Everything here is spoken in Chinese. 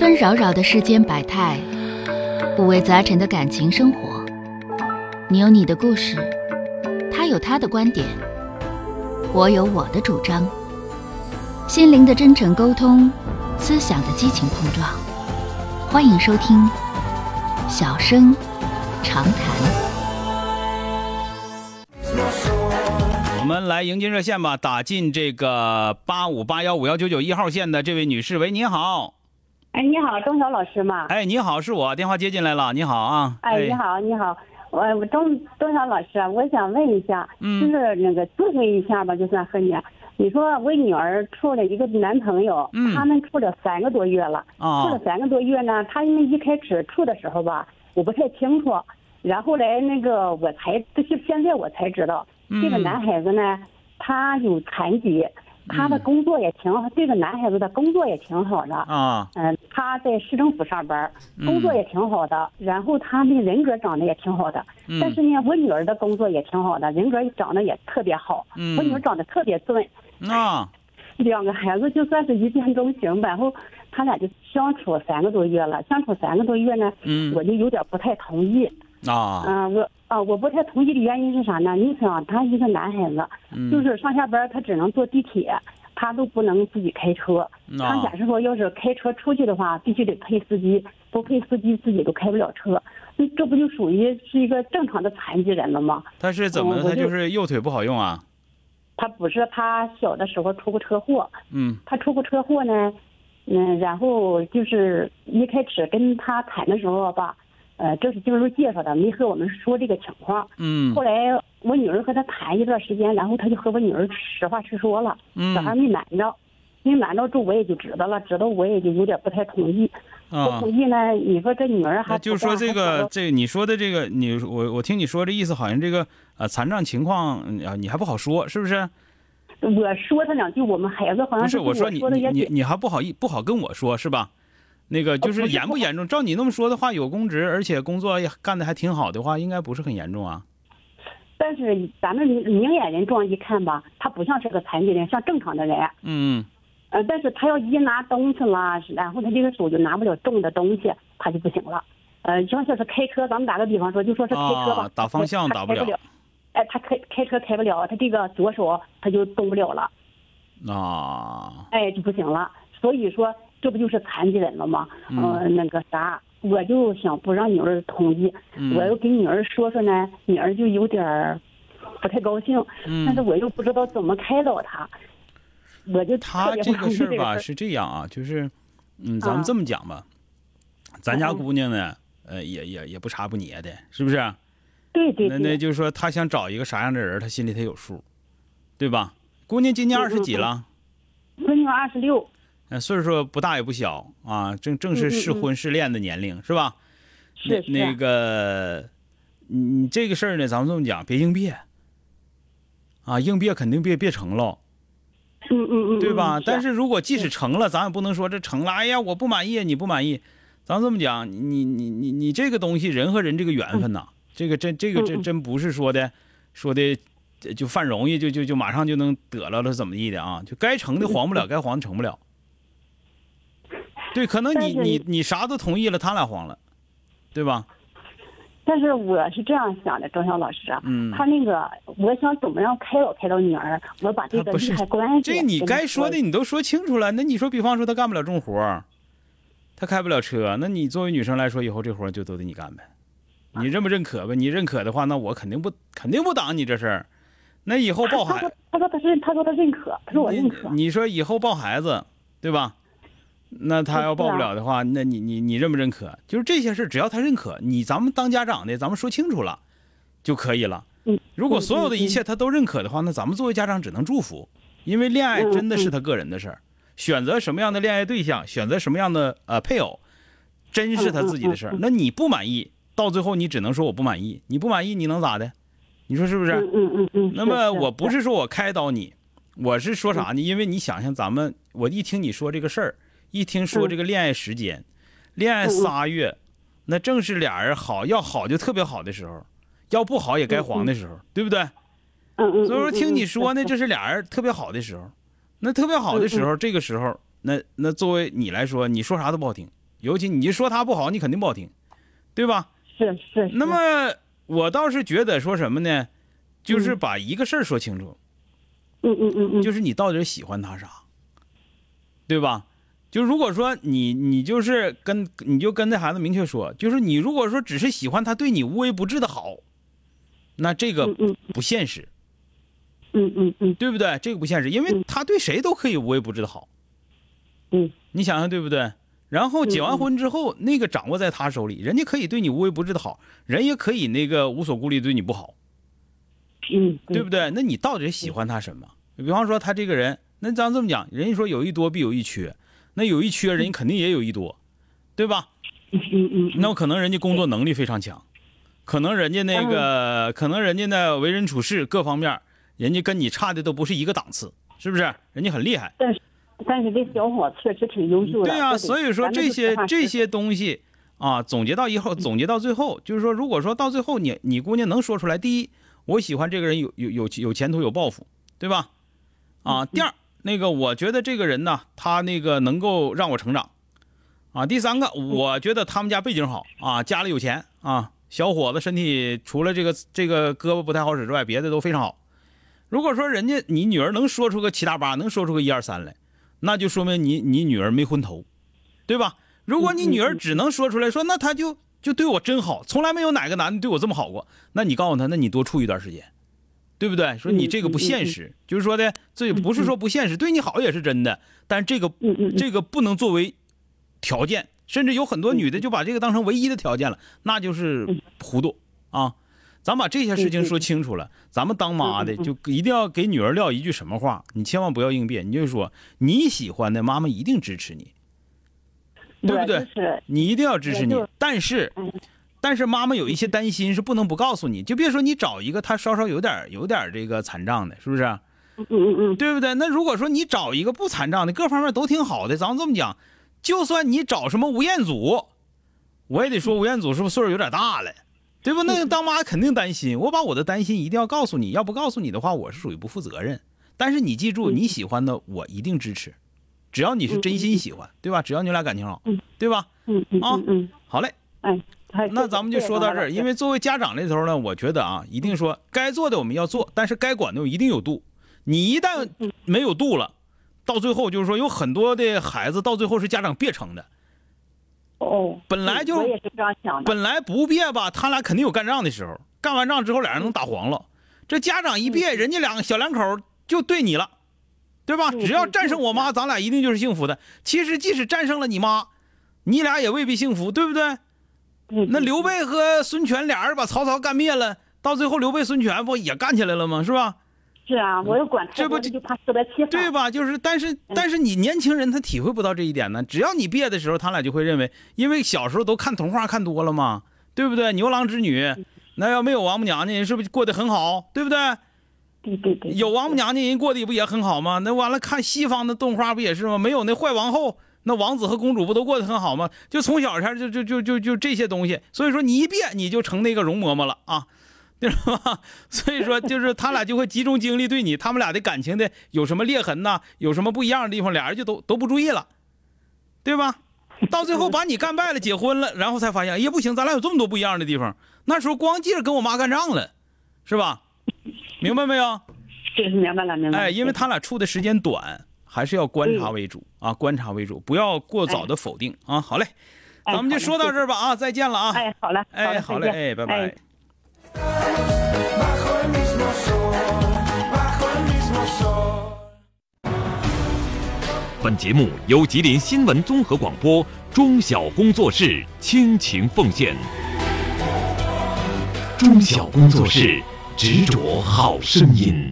纷扰扰的世间百态，五味杂陈的感情生活。你有你的故事，他有他的观点，我有我的主张。心灵的真诚沟通，思想的激情碰撞。欢迎收听《小声长谈》。我们来迎进热线吧，打进这个八五八幺五幺九九一号线的这位女士，喂，你好。哎，你好，钟晓老师吗？哎，你好，是我，电话接进来了，你好啊。哎，你好，你好，我我钟钟晓老师啊，我想问一下，嗯就是那个咨询一下吧，就算和你，你说我女儿处了一个男朋友，嗯他们处了三个多月了，啊处了三个多月呢，他因为一开始处的时候吧，我不太清楚，然后来那个我才就是现在我才知道，嗯这个男孩子呢，他有残疾，他的工作也挺好，这个男孩子的工作也挺好的，啊，嗯，他在市政府上班，嗯工作也挺好的，然后他的人格长得也挺好的。嗯但是呢，我女儿的工作也挺好的，人格长得也特别好。嗯我女儿长得特别俊，啊，两个孩子就算是一见钟情吧。然后他俩就相处三个多月了，相处三个多月呢，嗯我就有点不太同意。啊，嗯、我啊，我不太同意的原因是啥呢？你想，他一个男孩子，嗯就是上下班他只能坐地铁，他都不能自己开车。他啊假设说要是开车出去的话，必须得配司机，不配司机自己都开不了车。那这不就属于是一个正常的残疾人了吗？他是怎么的？他就是右腿不好用啊？他不是他小的时候出过车祸，嗯他出过车祸呢，嗯，然后就是一开始跟他谈的时候吧，呃，这是就是介绍的，没和我们说这个情况。嗯后来我女儿和他谈一段时间，然后他就和我女儿实话实说了，小孩嗯没瞒着，没瞒着住我也就知道了，知道我也就有点不太同意。不啊同，意呢，你说这女儿还就是说这个这你说的这个，你我我听你说这意思，好像这个呃残障情况嗯啊，你还不好说，是不是？我说他两句，我们孩子好像不是，我说你你你你还不好意不好跟我说是吧？那个就是严不严重？照你那么说的话，有公职，而且工作也干的还挺好的话，应该不是很严重啊。但是咱们明眼人这样一看吧，他不像是个残疾人，像正常的人。嗯呃，但是他要一拿东西了，然后他这个手就拿不了重的东西，他就不行了。呃，就像是开车，咱们打个比方说，就说是开车吧，啊打方向打不了开不了。哎，他开开车开不了，他这个左手他就动不了了，啊，哎，就不行了。所以说，这不就是残疾人了吗？嗯呃，那个啥，我就想不让女儿同意，嗯我又给女儿说说呢，女儿就有点儿不太高兴，但是嗯，我又不知道怎么开导她，我就特他这个事儿吧是这样啊，就是嗯，咱们啊这么讲吧，咱家嗯姑娘呢，呃，也也也不差不捏的，是不是？对对对，那那就是说，她想找一个啥样的人，她心里她有数，对吧？姑娘今年嗯二十几了。闺女二十六，呃，岁数不大也不小啊，正正是嗯嗯嗯适婚适恋的年龄，是吧？是是那那个，你你这个事儿呢，咱们这么讲，别硬憋啊，硬憋肯定别别成了，嗯嗯嗯，对吧？嗯但是如果即使成了，咱也不能说这成了，哎呀，我不满意，你不满意，咱这么讲，你你你你这个东西，人和人这个缘分呐，这个真这个真真不是说的说的。呃就犯容易，就就就马上就能得了了，怎么地的啊？就该成的黄不了，该黄的成不了。对，可能你你你啥都同意了，他俩黄了，对吧？但是我是这样想的，周晓老师啊，嗯他那个我想怎么样开导开导女儿，我把这个他不是利害关系，这你该说的你都说清楚了。那你说，比方说他干不了重活儿，他开不了车，那你作为女生来说，以后这活儿就都得你干呗。你认不认可呗？你认可的话，那我肯定不肯定不挡你这事儿。那以后抱孩他说，他说他是他说他认可，他说我认可，你你说以后抱孩子，对吧？那他要报不了的话，那你你你认不认可？就是这些事儿，只要他认可，你咱们当家长的，咱们说清楚了就可以了。嗯，如果所有的一切他都认可的话，那咱们作为家长只能祝福，因为恋爱真的是他个人的事儿，选择什么样的恋爱对象，选择什么样的呃配偶，真是他自己的事儿。那你不满意，到最后你只能说我不满意，你不满意你能咋的？你说是不是？嗯嗯嗯嗯。那么我不是是说我开导你，我是说啥呢？因为你想想咱们，我一听你说这个事儿，一听说这个恋爱时间，恋爱仨月，那正是俩人好要好就特别好的时候，要不好也该黄的时候，对不对？嗯嗯，所以说听你说呢，这是俩人特别好的时候，那特别好的时候，这个时候，那那作为你来说，你说啥都不好听，尤其你说他不好，你肯定不好听，对吧？是是。那么我倒是觉得说什么呢？就是把一个事儿说清楚。嗯嗯嗯嗯。就是你到底喜欢他啥，对吧？就如果说你你就是跟你就跟那孩子明确说，就是你如果说只是喜欢他对你无微不至的好，那这个不现实。嗯嗯嗯，对不对？这个不现实，因为他对谁都可以无微不至的好。嗯，你想想对不对？然后结完婚之后，那个掌握在他手里，人家可以对你无微不至的好，人也可以那个无所顾虑对你不好。嗯，对不对？那你到底喜欢他什么？比方说他这个人，那咱这么讲，人家说有一多必有一缺。那有一缺人，肯定也有一多，对吧？嗯嗯。那可能人家工作能力非常强，可能人家那个，可能人家的为人处事各方面，人家跟你差的都不是一个档次，是不是？人家很厉害。但是，但是这小伙确实挺优秀的。对呀，所以说这些这些东西啊，总结到以后，总结到最后，就是说，如果说到最后你你姑娘能说出来，第一，我喜欢这个人有有有有前途有抱负，对吧？啊，第二。那个，我觉得这个人呢，他那个能够让我成长，啊，第三个，我觉得他们家背景好啊，家里有钱啊，小伙子身体除了这个这个胳膊不太好使之外，别的都非常好。如果说人家你女儿能说出个七大八，能说出个一二三来，那就说明你你女儿没昏头，对吧？如果你女儿只能说出来说，那他就就对我真好，从来没有哪个男的对我这么好过，那你告诉他，那你多处一段时间。对不对？说你这个不现实，就是说的，这也不是说不现实，对你好也是真的，但这个这个不能作为条件，甚至有很多女的就把这个当成唯一的条件了，那就是糊涂啊！咱把这些事情说清楚了，咱们当妈的就一定要给女儿撂一句什么话，你千万不要应变，你就说你喜欢的，妈妈一定支持你，对不对？你一定要支持你，但是。但是妈妈有一些担心，是不能不告诉你。就别说你找一个他稍稍有点有点这个残障的，是不是？嗯嗯嗯，对不对？那如果说你找一个不残障的，各方面都挺好的，咱们这么讲，就算你找什么吴彦祖，我也得说吴彦祖是不是岁数有点大了，对不？那当妈肯定担心。我把我的担心一定要告诉你，要不告诉你的话，我是属于不负责任。但是你记住，你喜欢的我一定支持，只要你是真心喜欢，对吧？只要你俩感情好，对吧？嗯嗯啊嗯，好嘞，哎。那咱们就说到这儿，因为作为家长那头呢，我觉得啊，一定说该做的我们要做，但是该管的一定有度。你一旦没有度了，到最后就是说有很多的孩子到最后是家长别成的。哦，本来就。本来不别吧，他俩肯定有干仗的时候，干完仗之后俩人能打黄了。这家长一别，人家两个小两口就对你了，对吧？只要战胜我妈，咱俩一定就是幸福的。其实即使战胜了你妈，你俩也未必幸福，对不对？那刘备和孙权俩人把曹操干灭了，到最后刘备、孙权不也干起来了吗？是吧？是啊，我要管这不就怕适得其反，对吧？就是，但是但是你年轻人他体会不到这一点呢。只要你毕业的时候，他俩就会认为，因为小时候都看童话看多了嘛，对不对？牛郎织女，那要没有王母娘娘，人是不是过得很好？对不对？对对对。有王母娘娘，人过得不也很好吗？那完了，看西方的动画不也是吗？没有那坏王后。那王子和公主不都过得很好吗？就从小他就就就就就这些东西，所以说你一变你就成那个容嬷嬷了啊，对吧？所以说就是他俩就会集中精力对你，他们俩的感情的有什么裂痕呐，有什么不一样的地方，俩人就都都不注意了，对吧？到最后把你干败了，结婚了，然后才发现，哎呀不行，咱俩有这么多不一样的地方。那时候光记着跟我妈干仗了，是吧？明白没有？这是明白了，明白。哎，因为他俩处的时间短。还是要观察为主啊，观察为主，不要过早的否定啊。好嘞，咱们就说到这儿吧啊，再见了啊。哎，好嘞，哎，好嘞，哎，拜拜。本节目由吉林新闻综合广播中小工作室倾情奉献。中小工作室执着好声音。